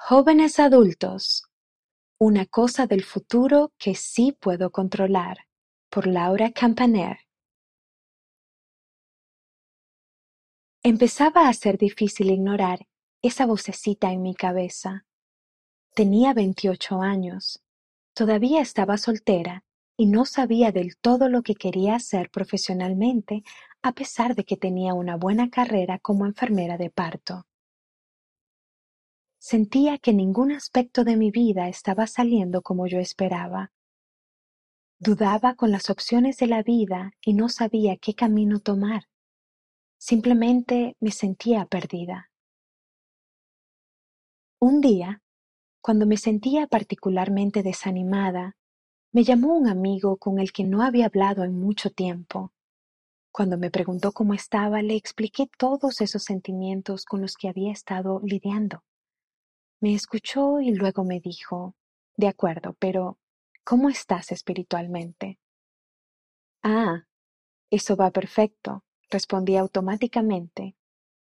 Jóvenes adultos, una cosa del futuro que sí puedo controlar, por Laura Campaner. Empezaba a ser difícil ignorar esa vocecita en mi cabeza. Tenía veintiocho años, todavía estaba soltera y no sabía del todo lo que quería hacer profesionalmente a pesar de que tenía una buena carrera como enfermera de parto. Sentía que ningún aspecto de mi vida estaba saliendo como yo esperaba. Dudaba con las opciones de la vida y no sabía qué camino tomar. Simplemente me sentía perdida. Un día, cuando me sentía particularmente desanimada, me llamó un amigo con el que no había hablado en mucho tiempo. Cuando me preguntó cómo estaba, le expliqué todos esos sentimientos con los que había estado lidiando. Me escuchó y luego me dijo, de acuerdo, pero ¿cómo estás espiritualmente? Ah, eso va perfecto, respondí automáticamente.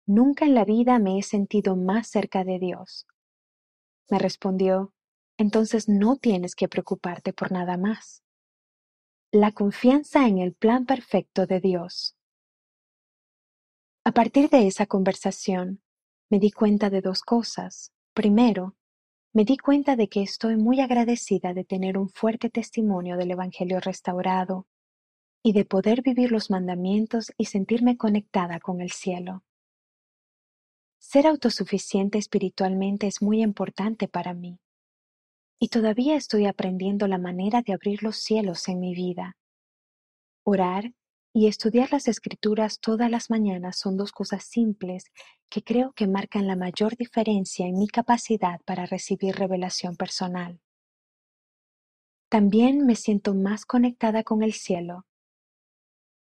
Nunca en la vida me he sentido más cerca de Dios. Me respondió, entonces no tienes que preocuparte por nada más. La confianza en el plan perfecto de Dios. A partir de esa conversación, me di cuenta de dos cosas. Primero, me di cuenta de que estoy muy agradecida de tener un fuerte testimonio del Evangelio restaurado y de poder vivir los mandamientos y sentirme conectada con el cielo. Ser autosuficiente espiritualmente es muy importante para mí y todavía estoy aprendiendo la manera de abrir los cielos en mi vida. Orar y estudiar las escrituras todas las mañanas son dos cosas simples que creo que marcan la mayor diferencia en mi capacidad para recibir revelación personal. También me siento más conectada con el cielo.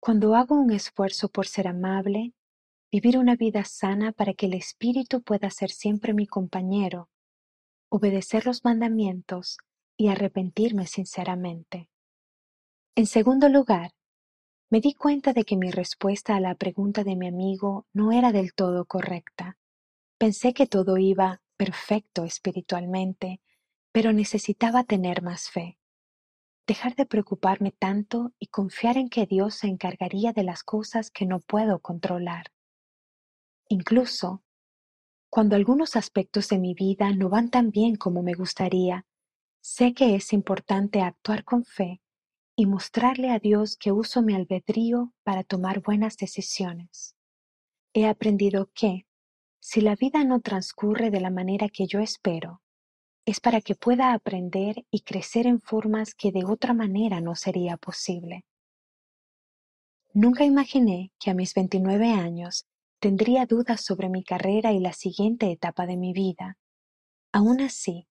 Cuando hago un esfuerzo por ser amable, vivir una vida sana para que el Espíritu pueda ser siempre mi compañero, obedecer los mandamientos y arrepentirme sinceramente. En segundo lugar, me di cuenta de que mi respuesta a la pregunta de mi amigo no era del todo correcta. Pensé que todo iba perfecto espiritualmente, pero necesitaba tener más fe. Dejar de preocuparme tanto y confiar en que Dios se encargaría de las cosas que no puedo controlar. Incluso, cuando algunos aspectos de mi vida no van tan bien como me gustaría, sé que es importante actuar con fe y mostrarle a Dios que uso mi albedrío para tomar buenas decisiones. He aprendido que, si la vida no transcurre de la manera que yo espero, es para que pueda aprender y crecer en formas que de otra manera no sería posible. Nunca imaginé que a mis 29 años tendría dudas sobre mi carrera y la siguiente etapa de mi vida. Aún así,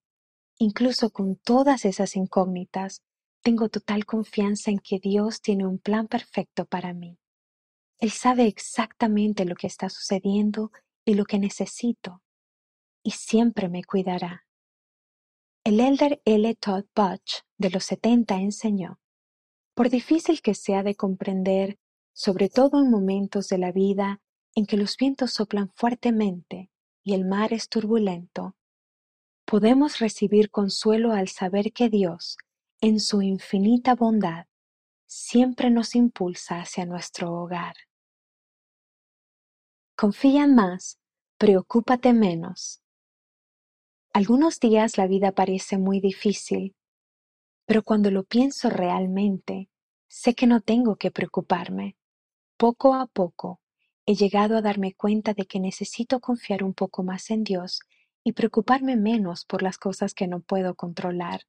incluso con todas esas incógnitas, tengo total confianza en que Dios tiene un plan perfecto para mí. Él sabe exactamente lo que está sucediendo y lo que necesito, y siempre me cuidará. El elder L. Todd Butch de los setenta enseñó, por difícil que sea de comprender, sobre todo en momentos de la vida en que los vientos soplan fuertemente y el mar es turbulento, podemos recibir consuelo al saber que Dios, en su infinita bondad, siempre nos impulsa hacia nuestro hogar. Confía más, preocúpate menos. Algunos días la vida parece muy difícil, pero cuando lo pienso realmente, sé que no tengo que preocuparme. Poco a poco he llegado a darme cuenta de que necesito confiar un poco más en Dios y preocuparme menos por las cosas que no puedo controlar.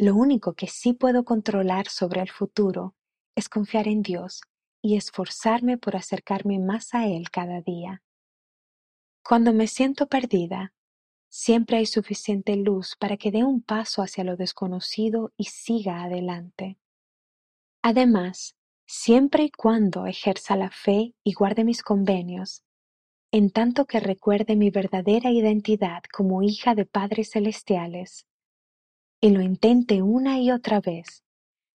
Lo único que sí puedo controlar sobre el futuro es confiar en Dios y esforzarme por acercarme más a Él cada día. Cuando me siento perdida, siempre hay suficiente luz para que dé un paso hacia lo desconocido y siga adelante. Además, siempre y cuando ejerza la fe y guarde mis convenios, en tanto que recuerde mi verdadera identidad como hija de padres celestiales, y lo intente una y otra vez,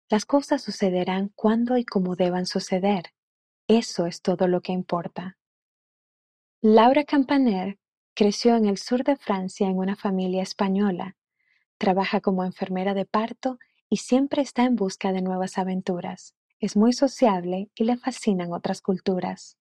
las cosas sucederán cuando y como deban suceder. Eso es todo lo que importa. Laura Campaner Creció en el sur de Francia en una familia española. Trabaja como enfermera de parto y siempre está en busca de nuevas aventuras. Es muy sociable y le fascinan otras culturas.